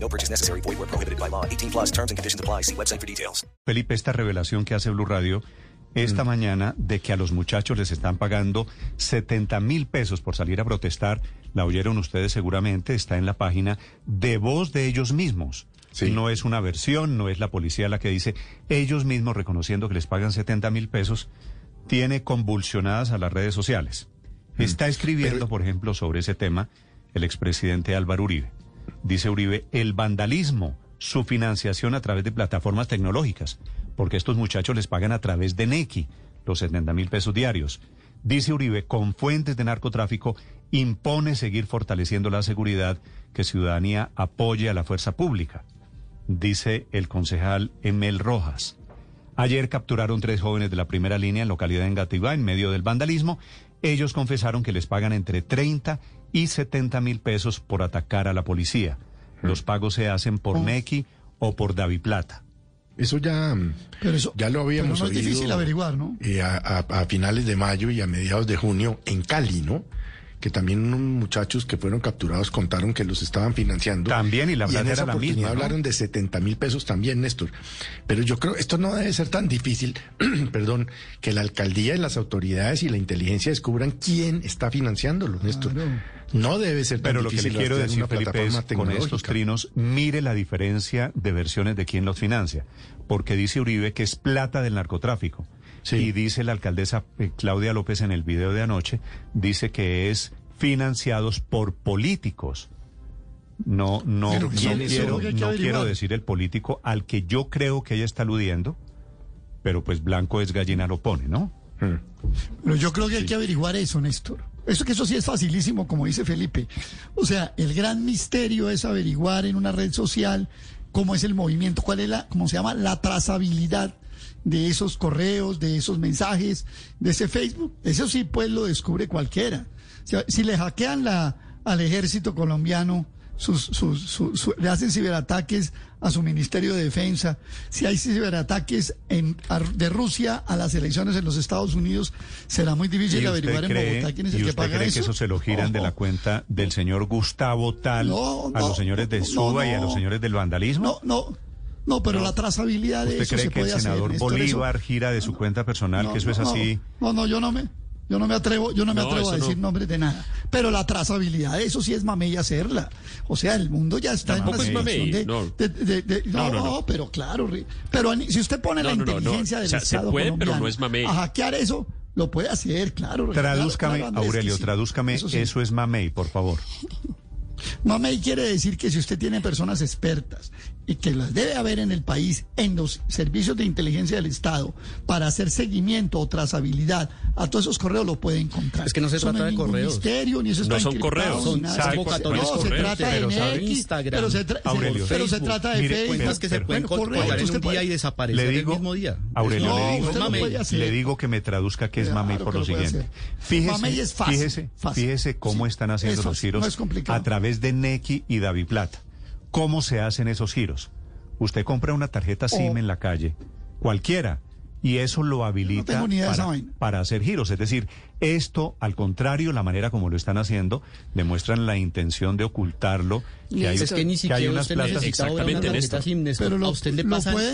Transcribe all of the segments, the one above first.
No purchase necessary. Void where prohibited by law. 18 plus terms and conditions apply. See website for details. Felipe, esta revelación que hace Blue Radio esta mañana de que a los muchachos les están pagando 70 mil pesos por salir a protestar, la oyeron ustedes seguramente, está en la página de voz de ellos mismos. No es una versión, no es la policía la que dice, ellos mismos reconociendo que les pagan 70 mil pesos, tiene convulsionadas a las redes sociales. Está escribiendo, por ejemplo, sobre ese tema el expresidente Álvaro Uribe. Dice Uribe, el vandalismo, su financiación a través de plataformas tecnológicas, porque estos muchachos les pagan a través de Nequi los 70 mil pesos diarios. Dice Uribe, con fuentes de narcotráfico, impone seguir fortaleciendo la seguridad, que ciudadanía apoye a la fuerza pública. Dice el concejal Emel Rojas. Ayer capturaron tres jóvenes de la primera línea en localidad de Engativá en medio del vandalismo. Ellos confesaron que les pagan entre 30 y 70 mil pesos por atacar a la policía. Los pagos se hacen por Nequi o por Daviplata. Eso ya, Pero eso- ya lo habíamos pero no es oído, difícil averiguar, ¿no? eh, a, a- a finales de mayo y a mediados de junio en Cali, ¿no? Que también unos muchachos que fueron capturados contaron que los estaban financiando. También, y la en plata esa era la oportunidad misma, ¿no? hablaron de 70 mil pesos también, Néstor. Pero yo creo, esto no debe ser tan difícil, perdón, que la alcaldía y las autoridades y la inteligencia descubran quién está financiándolo, Néstor. No debe ser tan Pero lo que le difícil quiero decir, una Felipe, es plataforma con estos tecnológica. trinos, mire la diferencia de versiones de quién los financia. Porque dice Uribe que es plata del narcotráfico. Sí. Y dice la alcaldesa eh, Claudia López en el video de anoche, dice que es financiados por políticos. No, no, no quiero, no averiguar. quiero decir el político al que yo creo que ella está aludiendo, pero pues blanco es gallina lo pone, ¿no? Pero yo creo que hay que averiguar eso, Néstor. Eso que eso sí es facilísimo, como dice Felipe. O sea, el gran misterio es averiguar en una red social cómo es el movimiento, cuál es la, cómo se llama, la trazabilidad de esos correos, de esos mensajes, de ese Facebook. Eso sí, pues lo descubre cualquiera. O sea, si le hackean la, al ejército colombiano, sus, sus, su- su- le hacen ciberataques a su Ministerio de Defensa, si hay ciberataques en, a- de Rusia a las elecciones en los Estados Unidos, será muy difícil ¿Y usted averiguar en cree- Bogotá quién es y el que usted paga cree eso. que eso se lo giran de la cuenta del señor Gustavo Tal No, a no, los señores de no, Suba y a los señores del vandalismo? No, no, no, pero la trazabilidad de ¿Usted eso cree se que el puede hacer. senador eso- Bolívar gira de su cuenta personal, no, que eso es no, así? No, no, yo no me, yo no me atrevo, yo no me No, atrevo a eso no. decir nombres de nada. Pero la trazabilidad, eso sí es mamey hacerla. O sea, el mundo ya está en una es de, no. de- de- de- no, No, no, no. pero claro, pero si usted pone No, la no, no, no. inteligencia del O sea, se Estado puede, pero colombiano no es mamey. a hackear eso, lo puede hacer, claro. Tradúzcame, claro, Aurelio, sí. tradúzcame, Eso eso, es mamey, por favor. Mamey quiere decir que si usted tiene personas expertas y que las debe haber en el país, en los servicios de inteligencia del Estado, para hacer seguimiento o trazabilidad a todos esos correos, lo puede encontrar. Es que no se Eso trata de correos. misterio, ni eso No son correos, son nada. sabe- No, convocatorias se trata de Instagram, pero se, tra- Aurelio. pero se trata de Mire, Facebook. Cuentas que se pueden bueno, en usted un puede- día y desaparecer Le digo, el mismo día. Aurelio, No, le digo, le que me traduzca que es Claro mamey por lo siguiente. Fíjese, Mamey es fácil, fíjese, fácil. fíjese cómo Sí, están haciendo es los giros no es complicado. a través de Nequi y Daviplata. ¿Cómo se hacen esos giros? Usted compra una tarjeta SIM Oh. en la calle, cualquiera, y eso lo habilita de esa para, para hacer giros. Es decir, esto, al contrario, la manera como lo están haciendo, demuestran la intención de ocultarlo. Que hay, Es que ni hay siquiera unas usted platas necesita ahora una Exactamente, tarjeta Néstor. SIM, Néstor. Pero lo- a usted le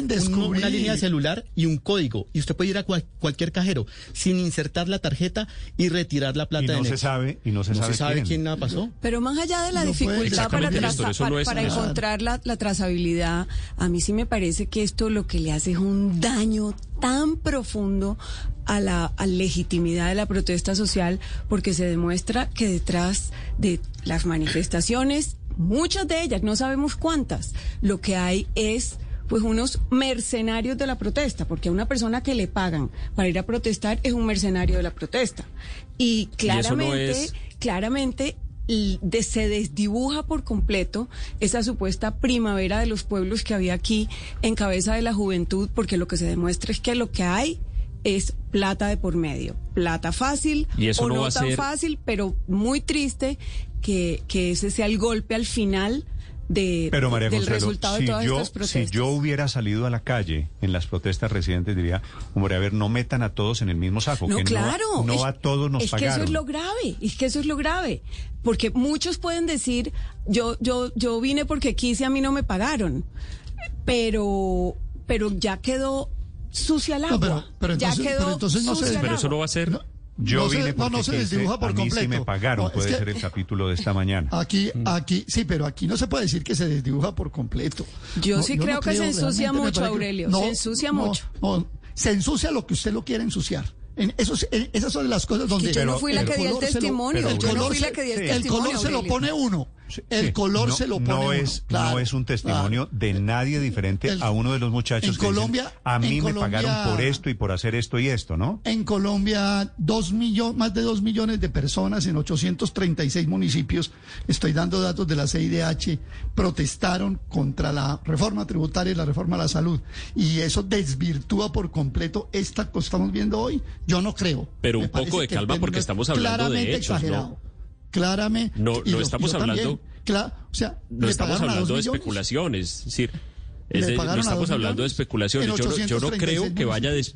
descubrir. una línea de celular y un código. Y usted puede ir a cual- cualquier cajero sin insertar la tarjeta y retirar la plata y de no se Next. sabe, y no se No sabe, se sabe quién la pasó. Pero más allá de la No dificultad para, traza- no para, para encontrar la, la trazabilidad, a mí sí me parece que esto lo que le hace es un daño tan profundo a la a legitimidad de la protesta social, porque se demuestra que detrás de las manifestaciones, muchas de ellas, no sabemos cuántas, lo que hay es pues unos mercenarios de la protesta, porque a una persona que le pagan para ir a protestar es un mercenario de la protesta. Y no claramente, es- claramente de- se desdibuja por completo esa supuesta primavera de los pueblos que había aquí en cabeza de la juventud, porque lo que se demuestra es que lo que hay es plata de por medio, plata fácil Y eso o no no, va a tan ser- fácil, pero muy triste que, que ese sea el golpe al final de, Pero María del Consuelo, resultado si de todas yo, estas si protestas. yo hubiera salido a la calle en las protestas recientes, diría, hombre, a ver, no metan a todos en el mismo saco, No, que claro. no, no es- a todos nos es que pagaron. eso es lo grave, es que eso es lo grave. Porque muchos pueden decir, yo, yo, yo vine porque quise, a mí no me pagaron. Pero, pero ya quedó sucia el agua. No, pero- pero ya entonces- quedó pero entonces no el Pero eso no va a ser... Yo No se- vine no, porque no se desdibuja por a mí sí completo. me pagaron, No, puede que- ser el capítulo de esta mañana. Aquí, aquí, sí, pero aquí no se puede decir que se desdibuja por completo. Yo No, sí no creo que se ensucia mucho, que- Aurelio, se ensucia no, mucho. no, se ensucia lo que usted lo quiere ensuciar. En esos, en- esas son las cosas donde... yo no fui la el que di el color se lo- testimonio, el yo no color fui la se- que di el El testimonio, color se lo pone uno. El Sí, color no- se lo pone no uno. es claro, no es un testimonio claro. de nadie diferente El- a uno de los muchachos en que dicen, Colombia- a mí en me Colombia- pagaron por esto y por hacer esto y esto, ¿no? En Colombia, dos millon- más de dos millones de personas en 836 municipios, estoy dando datos de la CIDH, protestaron contra la reforma tributaria y la reforma a la salud. Y eso desvirtúa por completo esta cosa que estamos viendo hoy. Yo no creo. Pero un poco de calma, porque estamos hablando de claramente hechos, ¿no? Claramente. No- no yo- estamos yo también. hablando- Cla- o sea, No estamos hablando de especulaciones, es decir, es de- no estamos hablando de especulaciones. Yo no, yo no 836 creo que vaya a des-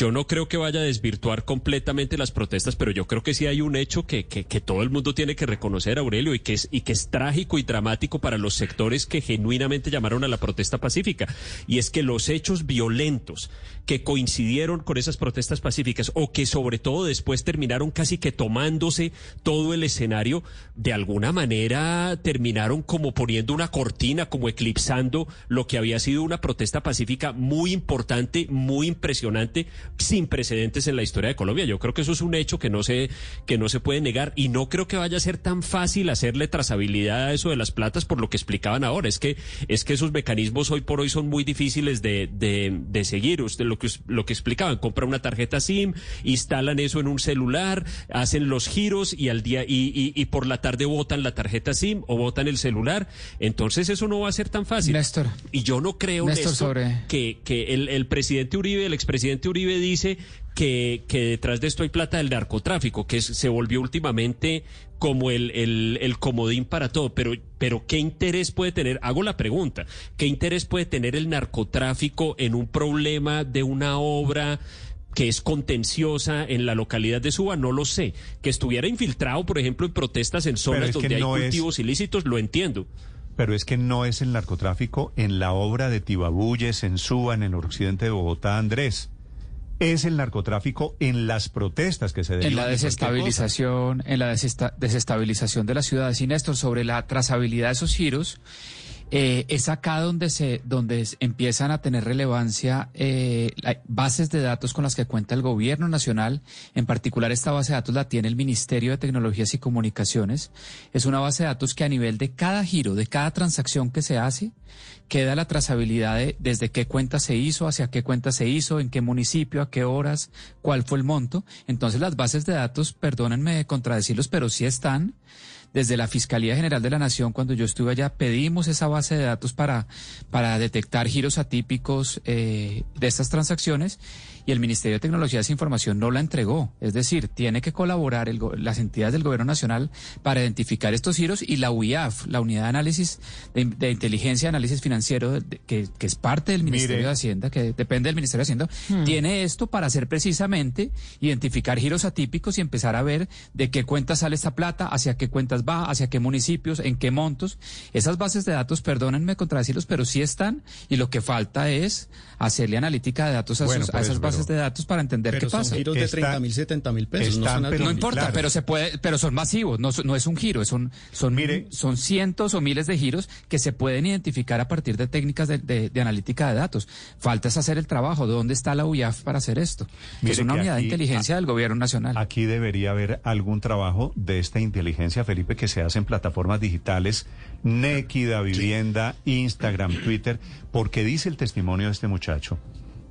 yo no creo que vaya a desvirtuar completamente las protestas, pero yo creo que sí hay un hecho que, que, todo el mundo tiene que reconocer, Aurelio, y que, es, y que es trágico y dramático para los sectores que genuinamente llamaron a la protesta pacífica. Y es que los hechos violentos que coincidieron con esas protestas pacíficas o que sobre todo después terminaron casi que tomándose todo el escenario, de alguna manera terminaron como poniendo una cortina, como eclipsando lo que había sido una protesta pacífica muy importante, muy impresionante, sin precedentes en la historia de Colombia. Yo creo que eso es un hecho que no se, que no se puede negar y no creo que vaya a ser tan fácil hacerle trazabilidad a eso de las platas por lo que explicaban ahora. Es que, es que esos mecanismos hoy por hoy son muy difíciles de, de, de seguir. Usted lo que, lo que explicaban, compra una tarjeta SIM, instalan eso en un celular, hacen los giros y al día, y, y, y por la tarde votan la tarjeta SIM o votan el celular. Entonces eso no va a ser tan fácil. Néstor. Y yo no creo, Néstor, Néstor, sobre- que, que el, el presidente Uribe, el expresidente Uribe dice que, que detrás de esto hay plata del narcotráfico, que se volvió últimamente como el, el, el comodín para todo. Pero, pero ¿qué interés puede tener? Hago la pregunta. ¿Qué interés puede tener el narcotráfico en un problema de una obra? que es contenciosa en la localidad de Suba, no lo sé. Que estuviera infiltrado, por ejemplo, en protestas en zonas donde hay no es- cultivos ilícitos, lo entiendo. Pero es que no es el narcotráfico en la obra de Tibabuyes, en Suba, en el occidente de Bogotá, Andrés. Es el narcotráfico en las protestas que se derivan En la desestabilización, en la desesta- desestabilización de las ciudades. Y Néstor, sobre la trazabilidad de esos giros, eh, es acá donde se, donde empiezan a tener relevancia eh, bases de datos con las que cuenta el gobierno nacional. En particular, esta base de datos la tiene el Ministerio de Tecnologías y Comunicaciones. Es una base de datos que a nivel de cada giro, de cada transacción que se hace, queda la trazabilidad de desde qué cuenta se hizo, hacia qué cuenta se hizo, en qué municipio, a qué horas, cuál fue el monto. Entonces las bases de datos, perdónenme de contradecirlos, pero sí están. Desde la Fiscalía General de la Nación, cuando yo estuve allá, pedimos esa base de datos para, para detectar giros atípicos eh, de estas transacciones y el Ministerio de Tecnologías e Información no la entregó. Es decir, tiene que colaborar el las entidades del Gobierno Nacional para identificar estos giros y la UIAF, la Unidad de Análisis de, de Inteligencia y Análisis Financiero, de- de- que, que es parte del Ministerio Mire. de Hacienda, que depende del Ministerio de Hacienda, tiene esto para hacer precisamente identificar giros atípicos y empezar a ver de qué cuentas sale esta plata, hacia qué cuentas va, hacia qué municipios, en qué montos. Esas bases de datos, perdónenme contradecirlos, pero sí están y lo que falta es hacerle analítica de datos a, Bueno, a esas eso, bases de datos para entender Pero qué son pasa. giros de Está- 30 mil, 70 mil pesos. no, están, pero No importa, Claro. pero se puede, pero son masivos, no, es un giro, son, son, Mire. son cientos o miles de giros que se pueden identificar a partir de técnicas de, de- de analítica de datos. Falta es hacer el trabajo. ¿Dónde está la UIAF para hacer esto? Mire es una unidad aquí- de inteligencia a- del gobierno nacional. Aquí debería haber algún trabajo de esta inteligencia, Felipe, que se hace en plataformas digitales, Nequida, Vivienda, Instagram, Twitter, porque dice el testimonio de este muchacho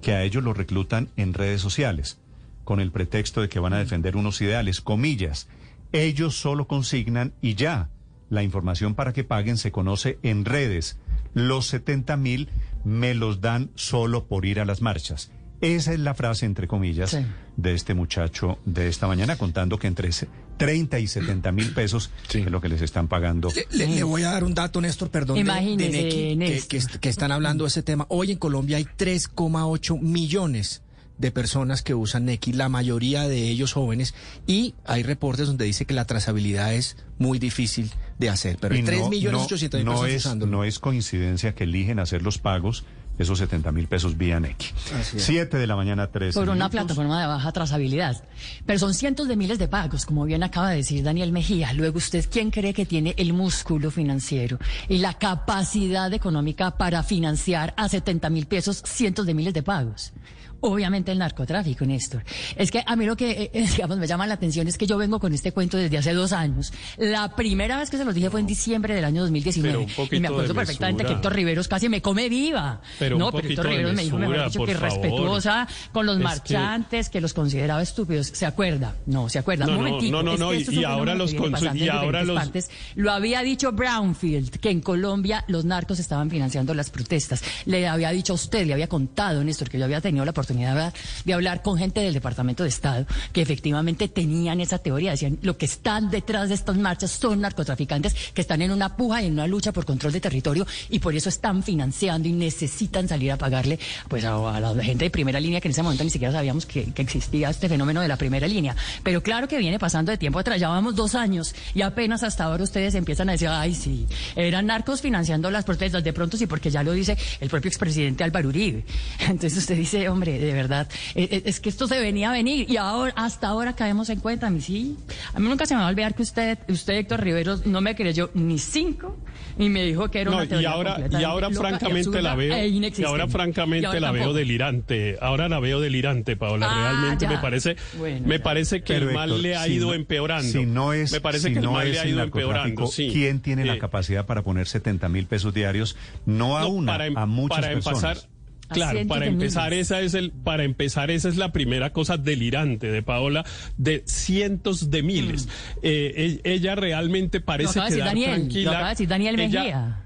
que a ellos lo reclutan en redes sociales con el pretexto de que van a defender unos ideales, comillas. Ellos solo consignan y ya. La información para que paguen se conoce en redes. Los 70 mil me los dan solo por ir a las marchas. Esa es la frase, entre comillas, Sí. de este muchacho de esta mañana, contando que entre 30 y 70 mil pesos Sí. es lo que les están pagando. Le, le voy a dar un dato, Néstor, perdón, de- de, Nequi, que, están hablando de ese tema. Hoy en Colombia hay 3,8 millones de personas que usan Nequi, la mayoría de ellos jóvenes, y hay reportes donde dice que la trazabilidad es muy difícil de hacer, pero hay Y 3 no- millones no- 800 mil no personas es, usándolo. no es coincidencia que eligen hacer los pagos, esos 70 mil pesos vía es. 7 de la mañana, 3 Por una plataforma de baja trazabilidad. Pero son cientos de miles de pagos, como bien acaba de decir Daniel Mejía. Luego, ¿usted quién cree que tiene el músculo financiero y la capacidad económica para financiar a 70 mil pesos cientos de miles de pagos? Obviamente el narcotráfico, Néstor. Es que a mí lo que, eh, eh, digamos, me llama la atención es que yo vengo con este cuento desde hace dos años. La primera vez que se los dije fue en diciembre del año 2019. Pero un poquito y me acuerdo de perfectamente que mesura. Héctor Riveros casi me come viva. Pero no, pero Héctor Riveros me dijo, mejor mesura, dicho, que favor. respetuosa con los Es que- marchantes, que... los consideraba estúpidos. ¿Se acuerda? No, se acuerda. No, Un no, momentico. no, no, Es que no, es y un ahora los que y ahora los- partes. Lo había dicho Brownfield, que en Colombia los narcos estaban financiando las protestas. Le había dicho a usted, le había contado, Néstor, que yo había tenido la oportunidad de hablar con gente del Departamento de Estado que efectivamente tenían esa teoría. Decían, lo que están detrás de estas marchas son narcotraficantes que están en una puja y en una lucha por control de territorio y por eso están financiando y necesitan salir a pagarle pues a, a la gente de primera línea que en ese momento ni siquiera sabíamos que, que existía este fenómeno de la primera línea. Pero claro que viene pasando de tiempo atrás, ya vamos dos años y apenas hasta ahora ustedes empiezan a decir, ay sí, eran narcos financiando las protestas, de pronto sí, porque ya lo dice el propio expresidente Álvaro Uribe. Entonces usted dice, hombre, de verdad, eh, eh, es que esto se venía a venir y ahora, hasta ahora caemos en cuenta, a mí sí. A mí nunca se me va a olvidar que usted, usted Héctor Riveros, no me creyó ni cinco y me dijo que era No, una y teoría ahora, y ahora loca y francamente la veo, e y ahora francamente Y ahora la veo delirante. Ahora la veo delirante, Paola. Ah, Realmente ya. me parece, Bueno, me ya. parece que Pero, el mal Héctor, le ha si ido no- empeorando. Si no es, me parece si que no el mal le ha ido narcotráfico, empeorando. Sí. ¿Quién tiene la Eh, capacidad para poner 70 mil pesos diarios? No a No, una, para, em- a muchas para personas. empezar, claro, para empezar miles. esa es el, para empezar esa es la primera cosa delirante de Paola de cientos de miles. Eh, e- ella realmente parece quedar Daniel, tranquila. decir Daniel Mejía.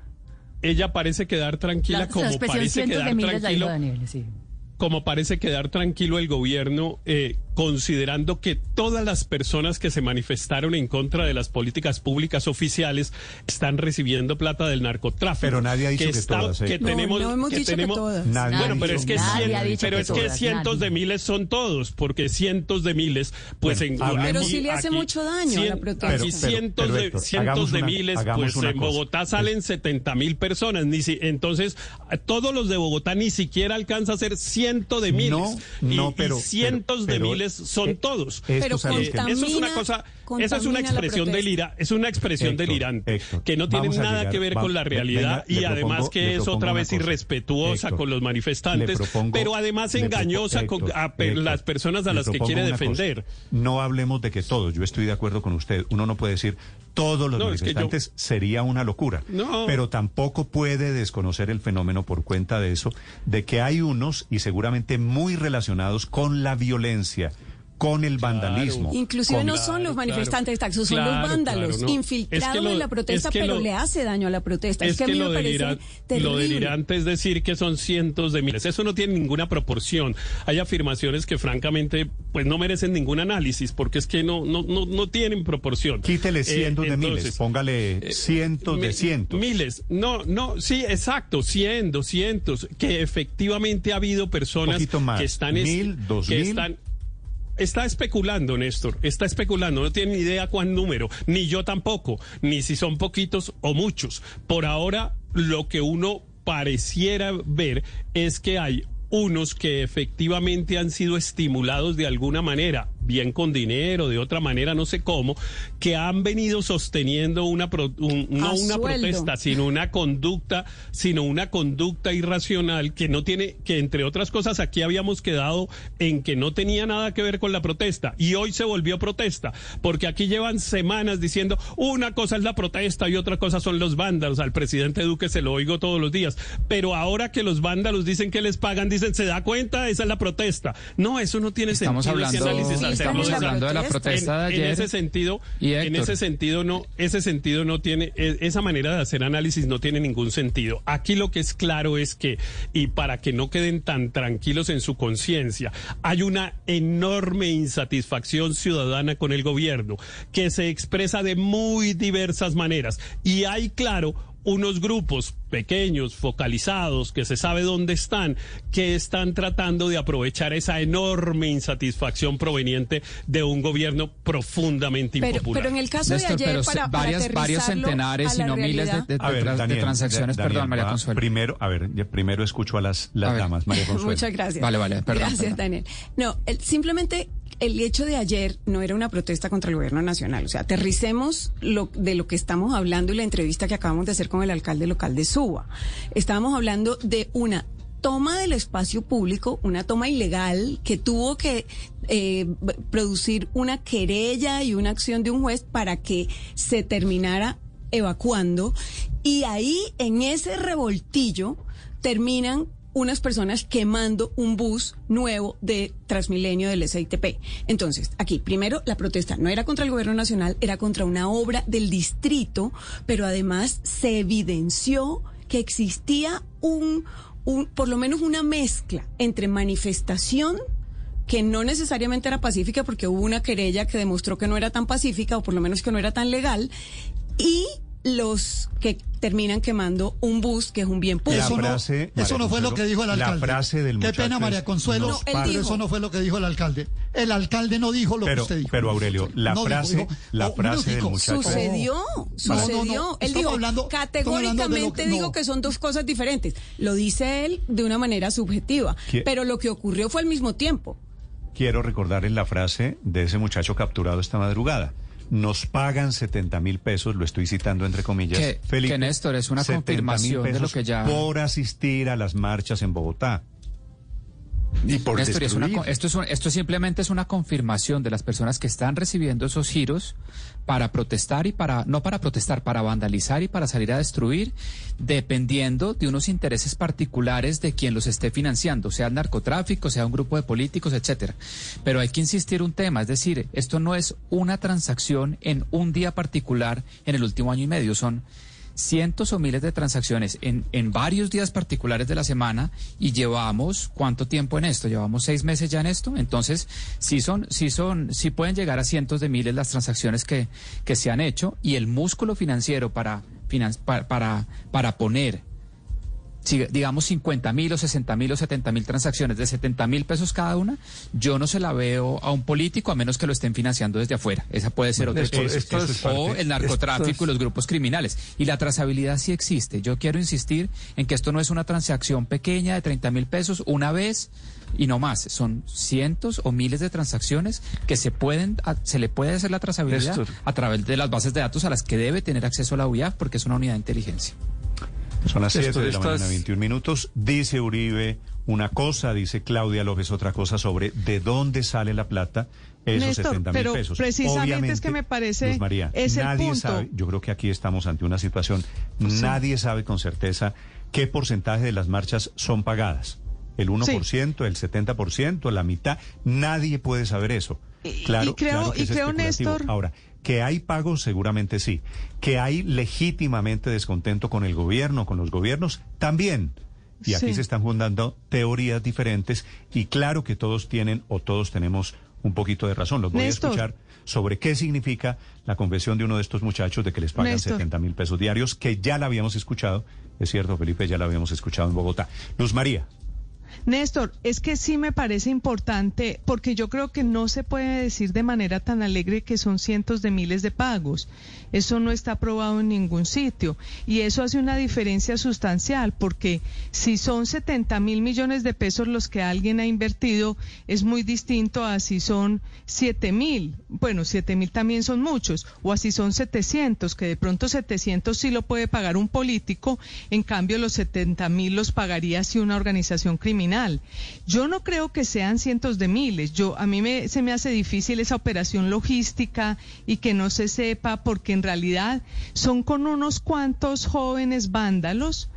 ella parece quedar tranquila La, como parece quedar de miles la tranquilo dijo Daniel, sí. como parece quedar tranquilo el gobierno eh, considerando que todas las personas que se manifestaron en contra de las políticas públicas oficiales están recibiendo plata del narcotráfico. Pero nadie ha dicho que está- todas, ¿eh? que No, tenemos, no hemos que dicho que tenemos- todas. Nadie bueno, ha pero dicho- es que, cien- pero que es que todas, cientos nadie. de miles son todos, porque cientos de miles, pues Bueno, en hablemos- Pero sí le hace aquí mucho daño a la protesta. Pero- pero- cientos pero, de cientos hagamos de una- miles, pues en cosa. Bogotá salen 70 mil personas, ni si, entonces todos los de Bogotá ni siquiera alcanza a ser ciento de miles. No, y, no, y pero- cientos pero- de pero- miles son eh, todos. Pero contamina- Eso es una cosa, esa es una expresión delira, es una expresión Héctor, delirante Héctor, que no tiene nada llegar- que ver va- con la realidad venga, y además propongo- que es otra vez cosa. irrespetuosa Héctor, con los manifestantes, propongo- pero además engañosa con Héctor, a las personas a las que propongo quiere cosa. defender. No hablemos de que todos, yo estoy de acuerdo con usted. Uno no puede decir todos los No, es que yo- manifestantes sería una locura. No. Pero tampoco puede desconocer el fenómeno por cuenta de eso, de que hay unos y seguramente muy relacionados con la violencia, con el vandalismo. Inclusive con- no son los Claro, manifestantes taxos, son claro, los vándalos claro, no. infiltrados Es que lo- en la protesta, es que pero lo- le hace daño a la protesta. Es, Es que a que mí lo, me parece delira- terrible. lo delirante es decir que son cientos de miles. Eso no tiene ninguna proporción. Hay afirmaciones que francamente pues no merecen ningún análisis porque es que no no no, no tienen proporción. Quítele Eh, cientos de miles, póngale cientos de mi- cientos. Miles. No, no, sí, exacto, cientos, cientos. Que efectivamente ha habido personas Poquito más, que están... es- mil, dos que mil. están Está especulando, Néstor, está especulando, no tiene ni idea cuán número, ni yo tampoco, ni si son poquitos o muchos. Por ahora, lo que uno pareciera ver es que hay unos que efectivamente han sido estimulados de alguna manera, bien con dinero, de otra manera, no sé cómo, que han venido sosteniendo una pro- un- no una protesta, sino una conducta, sino una conducta irracional que no tiene, que entre otras cosas aquí habíamos quedado en que no tenía nada que ver con la protesta y hoy se volvió protesta, porque aquí llevan semanas diciendo una cosa es la protesta y otra cosa son los vándalos. Al presidente Duque se lo oigo todos los días, pero ahora que los vándalos dicen que les pagan, dicen se da cuenta, esa es la protesta. No, eso no tiene Estamos sentido. ese hablando- de- hablando de la protesta de en, ese sentido, Y en ese sentido no, ese sentido no tiene, e- esa manera de hacer análisis no tiene ningún sentido. Aquí lo que es claro es que, y para que no queden tan tranquilos en su conciencia, hay una enorme insatisfacción ciudadana con el gobierno que se expresa de muy diversas maneras. Y hay, claro, unos grupos pequeños, focalizados, que se sabe dónde están, que están tratando de aprovechar esa enorme insatisfacción proveniente de un gobierno profundamente Pero, impopular. pero en el caso Néstor, de ayer, pero para, para varias, varios aterrizarlo centenares la no miles de, de- ver, de tra- de Daniel, transacciones. Daniel, Perdón, María Consuelo. Primero, a ver, primero escucho a las, las A damas, María Consuelo. Muchas gracias. Vale, vale, perdón, Gracias, perdón. Daniel. No, el- simplemente el hecho de ayer no era una protesta contra el gobierno nacional. O sea, aterricemos lo, de lo que estamos hablando y la entrevista que acabamos de hacer con el alcalde local de Suba. Estábamos hablando de una toma del espacio público, una toma ilegal que tuvo que eh, producir una querella y una acción de un juez para que se terminara evacuando. Y ahí, en ese revoltillo, terminan unas personas quemando un bus nuevo de Transmilenio del SITP. Entonces, aquí, primero, la protesta no era contra el gobierno nacional, era contra una obra del distrito, pero además se evidenció que existía un, un por lo menos una mezcla entre manifestación que no necesariamente era pacífica porque hubo una querella que demostró que no era tan pacífica o por lo menos que no era tan legal y los que terminan quemando un bus que es un bien La público. Eso no, eso fue lo que dijo el la alcalde. frase del Qué pena, María Consuelo, él dijo- eso no fue lo que dijo el alcalde. El alcalde no dijo lo Pero- que usted dijo. pero, Aurelio, la No frase- dijo, la oh, frase del muchacho- Sucedió, No, no, sucedió. no, Él dijo, hablando- categóricamente que- no. digo que son dos cosas diferentes. Lo dice él de una manera subjetiva, ¿Qué- pero lo que ocurrió fue al mismo tiempo. Quiero recordarles la frase de ese muchacho capturado esta madrugada. Nos pagan 70 mil pesos, lo estoy citando entre comillas. Que- Felipe, que, Néstor, es una 70.000 confirmación de lo que ya- Por asistir a las marchas en Bogotá. Y por Néstor, es una destruir. co- esto, es un- esto simplemente es una confirmación de las personas que están recibiendo esos giros para protestar y para, no para protestar, para vandalizar y para salir a destruir, dependiendo de unos intereses particulares de quien los esté financiando, sea el narcotráfico, sea un grupo de políticos, etcétera. Pero hay que insistir un tema, es decir, esto no es una transacción en un día particular en el último año y medio, son cientos o miles de transacciones en, en varios días particulares de la semana y llevamos cuánto tiempo en esto llevamos seis meses ya en esto. Entonces sí son sí son sí pueden llegar a cientos de miles las transacciones que, que se han hecho y el músculo financiero para para, para para poner digamos 50 mil o 60 mil o 70 mil transacciones de 70 mil pesos cada una, yo no se la veo a un político a menos que lo estén financiando desde afuera. Esa puede ser otra cosa. es o el narcotráfico y los grupos criminales. Y la trazabilidad sí existe. Yo quiero insistir en que esto no es una transacción pequeña de 30 mil pesos una vez y no más. Son cientos o miles de transacciones que se pueden, se le puede hacer la trazabilidad Néstor. a través de las bases de datos a las que debe tener acceso la UIAF porque es una unidad de inteligencia. Son las 7 Esto- de la mañana, 21 minutos. Dice Uribe una cosa, dice Claudia López otra cosa sobre de dónde sale la plata, esos Néstor, 70 mil pero pesos. precisamente es que me parece Luz María, es el nadie punto. sabe, yo creo que aquí estamos ante una situación, nadie sabe con certeza qué porcentaje de las marchas son pagadas. El 1%, el 70%, la mitad, nadie puede saber eso. Claro, y creo- claro que y es creo. Néstor- Ahora, que hay pagos seguramente sí, que hay legítimamente descontento con el gobierno, con los gobiernos, también. Y aquí Sí. se están juntando teorías diferentes y claro que todos tienen o todos tenemos un poquito de razón. Los voy Néstor. a escuchar sobre qué significa la confesión de uno de estos muchachos de que les pagan Néstor. 70 mil pesos diarios, que ya la habíamos escuchado. Es cierto, Felipe, ya la habíamos escuchado en Bogotá. Luz María. Néstor, es que sí me parece importante porque yo creo que no se puede decir de manera tan alegre que son cientos de miles de pagos. Eso no está aprobado en ningún sitio y eso hace una diferencia sustancial porque si son 70 mil millones de pesos los que alguien ha invertido es muy distinto a si son 7 mil. Bueno, 7 mil también son muchos o así son 700 que de pronto 700 sí lo puede pagar un político, en cambio los 70 mil los pagaría si una organización criminal. Yo no creo que sean cientos de miles. Yo a mí me, se me hace difícil esa operación logística y que no se sepa porque en realidad son con unos cuantos jóvenes vándalos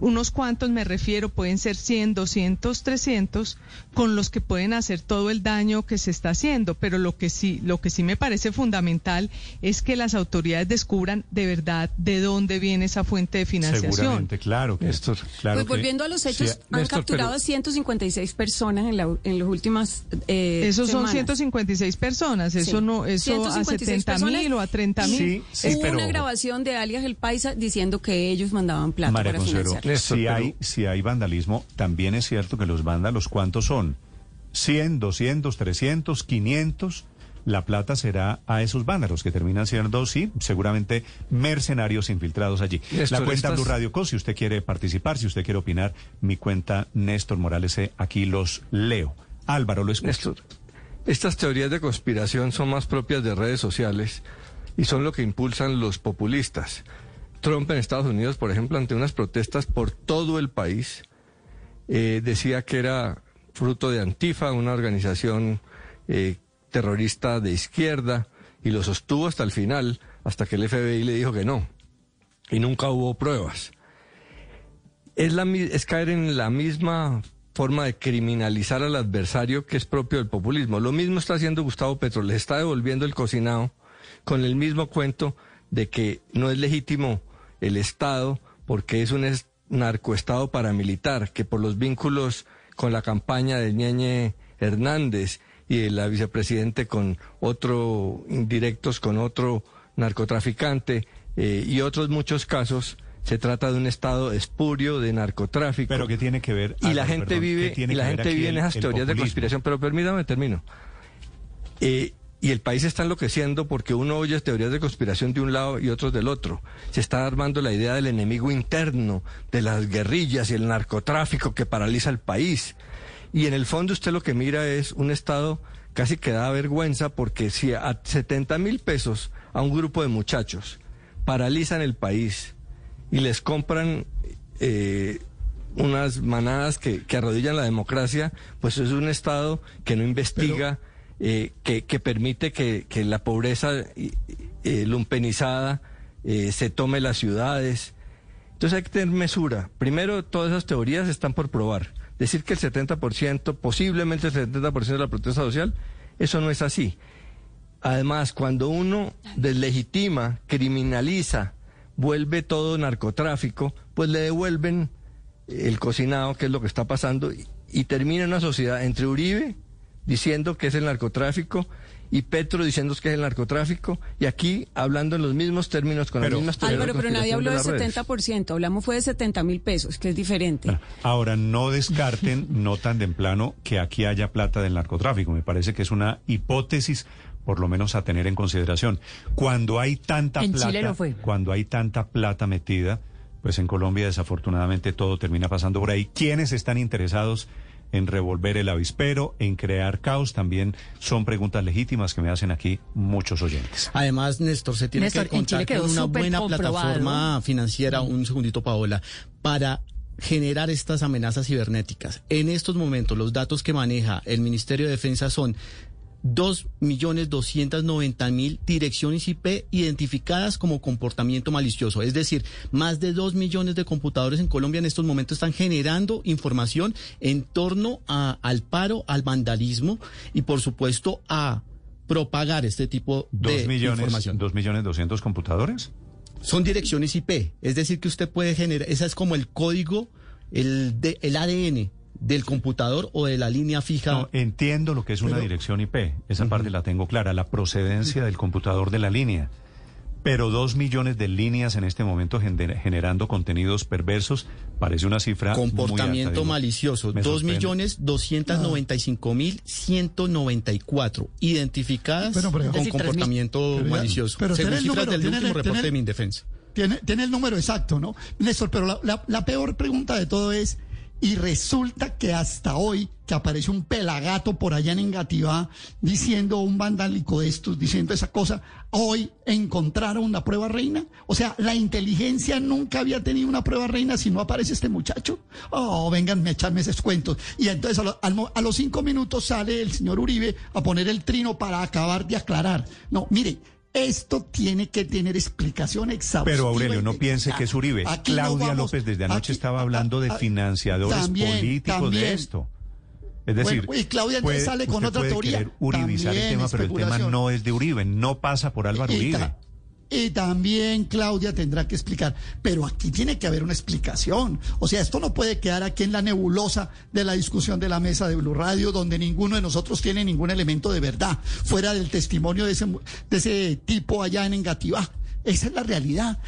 unos cuantos me refiero, pueden ser 100, 200, 300, con los que pueden hacer todo el daño que se está haciendo. Pero lo que sí, lo que sí me parece fundamental es que las autoridades descubran de verdad de dónde viene esa fuente de financiación. Seguramente, claro, que esto, claro. Pues volviendo a los hechos, han capturado a 156 personas en, la, en las últimas. Eh, Esos son semanas. 156 personas, eso Sí. no, eso a 156 70 mil o a 30 mil. Sí, sí, Hubo pero- una grabación de alias El Paisa diciendo que ellos mandaban plata María para Consuelo, financiar. Si hay, si hay vandalismo, también es cierto que los vándalos, ¿cuántos son? 100, 200, 300, 500. La plata será a esos vándalos que terminan siendo, sí, seguramente mercenarios infiltrados allí. Néstor, la cuenta estas- Blue Radio Co, si usted quiere participar, si usted quiere opinar, mi cuenta Néstor Morales, aquí los leo. Álvaro, lo escucho. Néstor, estas teorías de conspiración son más propias de redes sociales y son lo que impulsan los populistas. Trump en Estados Unidos, por ejemplo, ante unas protestas por todo el país, eh, decía que era fruto de Antifa, una organización eh, terrorista de izquierda, y lo sostuvo hasta el final, hasta que el FBI le dijo que no. Y nunca hubo pruebas. Es, la, es caer en la misma forma de criminalizar al adversario que es propio del populismo. Lo mismo está haciendo Gustavo Petro, le está devolviendo el cocinado con el mismo cuento de que no es legítimo el Estado porque es un es- narcoestado paramilitar, que por los vínculos con la campaña de Ñeñe Hernández y de la vicepresidente con otro, indirectos con otro narcotraficante eh, y otros muchos casos, se trata de un estado espurio de narcotráfico. Pero que tiene que ver... Y la gente perdón, vive, ¿qué tiene y la gente vive en esas teorías de conspiración. Pero permítame, termino. Eh, y el país está enloqueciendo porque uno oye teorías de conspiración de un lado y otros del otro. Se está armando la idea del enemigo interno, de las guerrillas y el narcotráfico que paraliza el país. Y en el fondo usted lo que mira es un Estado casi que da vergüenza porque si a 70 mil pesos a un grupo de muchachos paralizan el país y les compran eh, unas manadas que, que arrodillan la democracia, pues es un Estado que no investiga, eh, que, permite que, que la pobreza eh, eh, lumpenizada eh, se tome las ciudades. Entonces hay que tener mesura. Primero, todas esas teorías están por probar. Decir que el 70%, posiblemente el 70% de la protesta social, eso no es así. Además, cuando uno deslegitima, criminaliza, vuelve todo narcotráfico, pues le devuelven el cocinado, que es lo que está pasando, y, y termina una sociedad entre Uribe diciendo que es el narcotráfico y Petro diciendo que es el narcotráfico y aquí hablando en los mismos términos con las mismas teorías Álvaro, pero nadie habló de del las redes. 70%, hablamos fue de 70 mil pesos, que es diferente. Ahora, no descarten, no tan de en plano, que aquí haya plata del narcotráfico. Me parece que es una hipótesis, por lo menos a tener en consideración. Cuando hay tanta En plata, Chile lo fue. cuando hay tanta plata metida, pues en Colombia desafortunadamente todo termina pasando por ahí. ¿Quiénes están interesados en revolver el avispero, en crear caos? También son preguntas legítimas que me hacen aquí muchos oyentes. Además, Néstor, se tiene Néstor, que en Chile contar con una buena comprobado. plataforma financiera, un segundito, Paola, para generar estas amenazas cibernéticas. En estos momentos, los datos que maneja el Ministerio de Defensa son 2.290.000 direcciones IP identificadas como comportamiento malicioso. Es decir, más de 2 millones de computadores en Colombia en estos momentos están generando información en torno a- al paro, al vandalismo y, por supuesto, a propagar este tipo ¿Dos de millones, información. dos millones doscientos computadores? Son direcciones IP, es decir, que usted puede generar, esa es como el código, el, de, el ADN del computador o de la línea fija. No, entiendo lo que es una Pero- dirección IP, esa parte la tengo clara, la procedencia del computador de la línea. Pero dos millones de líneas en este momento gener- generando contenidos perversos parece una cifra muy alta, Comportamiento malicioso, Me dos sorprende. millones doscientos noventa y cinco mil ciento noventa y cuatro identificadas Bueno, pero- con decir, comportamiento Pero malicioso. pero según tiene el cifras número, del último reporte de Mindefensa. Tiene, tiene el número exacto, ¿no? Néstor, pero la, la- la peor pregunta de todo es, y resulta que hasta hoy, que aparece un pelagato por allá en Engativá diciendo un vandálico de estos, diciendo esa cosa, hoy encontraron una prueba reina. O sea, la inteligencia nunca había tenido una prueba reina si no aparece este muchacho. Oh, vengan a echarme esos cuentos. Y entonces a, a los cinco minutos sale el señor Uribe a poner el trino para acabar de aclarar. No, mire, Esto tiene que tener explicación exhaustiva. Pero Aurelio, no piense que es Uribe. Aquí no Claudia vamos- López desde anoche aquí- estaba hablando de a- a- financiadores también, políticos también. de esto. Es decir, Bueno, y Claudia puede- sale con otra teoría. uribizar el tema, pero el tema no es de Uribe, no pasa por Álvaro Y Uribe. Y también Claudia tendrá que explicar, pero aquí tiene que haber una explicación. O sea, esto no puede quedar aquí en la nebulosa de la discusión de la mesa de Blue Radio, donde ninguno de nosotros tiene ningún elemento de verdad, fuera del testimonio de ese, mu- de ese tipo allá en Engativá. Esa es la realidad.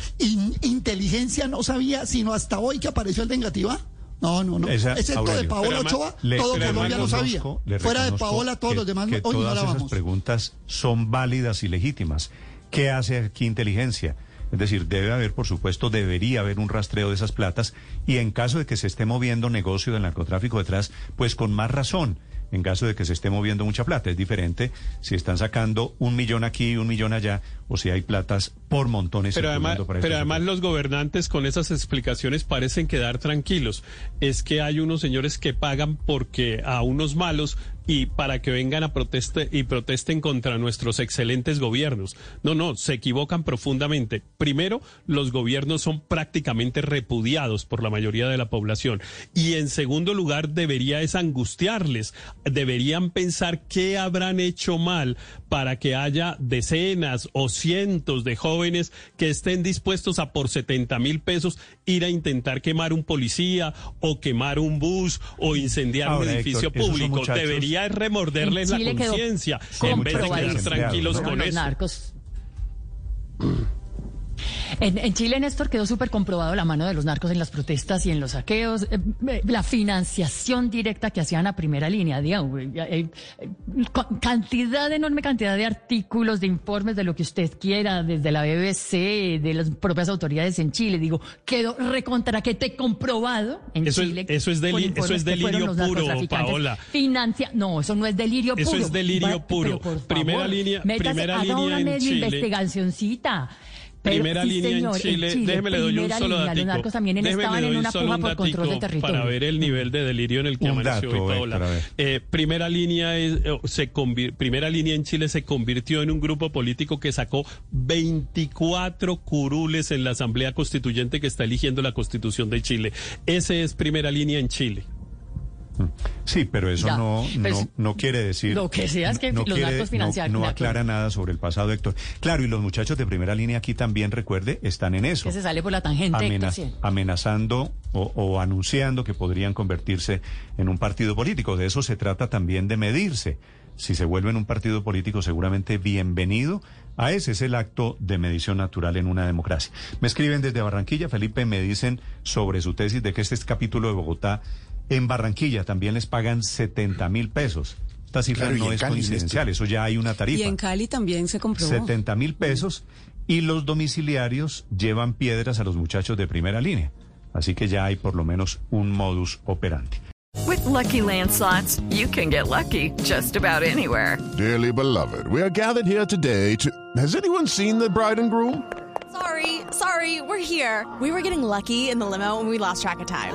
Inteligencia no sabía, sino hasta hoy que apareció el de Engativá. No, no, no. Esa- Excepto de. Paola además- Ochoa, le- todo Colombia además no sabía. Fuera de Paola, todos que- los demás que hoy todas esas ignorábamos. preguntas son válidas y legítimas. ¿Qué hace aquí inteligencia? Es decir, debe haber, por supuesto, debería haber un rastreo de esas platas y en caso de que se esté moviendo negocio del narcotráfico detrás, pues con más razón. En caso de que se esté moviendo mucha plata, es diferente si están sacando un millón aquí y un millón allá, o si hay platas por montones. Pero además, ahí. pero además los gobernantes con esas explicaciones parecen quedar tranquilos. Es que hay unos señores que pagan porque a unos malos y para que vengan a proteste y protesten contra nuestros excelentes gobiernos. No, no, se equivocan profundamente. Primero, los gobiernos son prácticamente repudiados por la mayoría de la población. Y en segundo lugar, debería es angustiarles. Deberían pensar qué habrán hecho mal para que haya decenas o cientos de jóvenes que estén dispuestos a por 70 mil pesos ir a intentar quemar un policía o quemar un bus o incendiar Ahora, un edificio Héctor, público. Debería es remorderles la conciencia en vez de quedar tranquilos ¿no? con los eso. narcos. En, en Chile, Néstor, quedó súper comprobado la mano de los narcos en las protestas y en los saqueos, eh, eh, la financiación directa que hacían a primera línea, digamos, eh, eh, cantidad, enorme cantidad de artículos, de informes, de lo que usted quiera, desde la BBC, de las propias autoridades en Chile, digo, quedó recontra que te comprobado en Eso es- Chile. eso es deli- eso es delirio puro. Paola. Financia, no, eso no es delirio Eso puro. es delirio Va- puro. por Primera favor, línea- métase, primera haga línea una en Chile. investigacioncita. Pero, Primera sí, línea señor, en Chile, Chile, déjeme le doy un solo línea. Los narcos también en- Déjeme estaban en una solo puja un por control de territorio. Para ver el nivel de delirio en el que Un amaneció dato, hoy Paola. Eh, primera línea es, eh, se convir- primera línea en Chile se convirtió en un grupo político que sacó 24 curules en la Asamblea Constituyente que está eligiendo la Constitución de Chile. Ese es primera línea en Chile. Sí, pero eso Ya, no, pues, no, no quiere decir. lo que sea es que no, los quiere- narcos financian- No, no aclara nada sobre el pasado, Héctor. Claro, y los muchachos de primera línea aquí también, recuerde, están en eso. Que se sale por la tangente. amena- Héctor, sí. amenazando o, o anunciando que podrían convertirse en un partido político. De eso se trata también de medirse. Si se vuelve en un partido político, seguramente bienvenido. A ese es el acto de medición natural en una democracia. Me escriben desde Barranquilla, Felipe, me dicen sobre su tesis de que este es capítulo de Bogotá. En Barranquilla también les pagan 70 mil pesos. Esta cifra Claro, no en es Cali, coincidencial, eso ya hay una tarifa. Y en Cali también se comprobó. 70 mil pesos y los domiciliarios llevan piedras a los muchachos de primera línea. Así que ya hay por lo menos un modus operandi. With Lucky Land slots, you can get lucky just about anywhere. Dearly beloved, we are gathered here today to. Has anyone seen the bride and groom? Sorry, sorry, we're here. We were getting lucky in the limo and we lost track of time.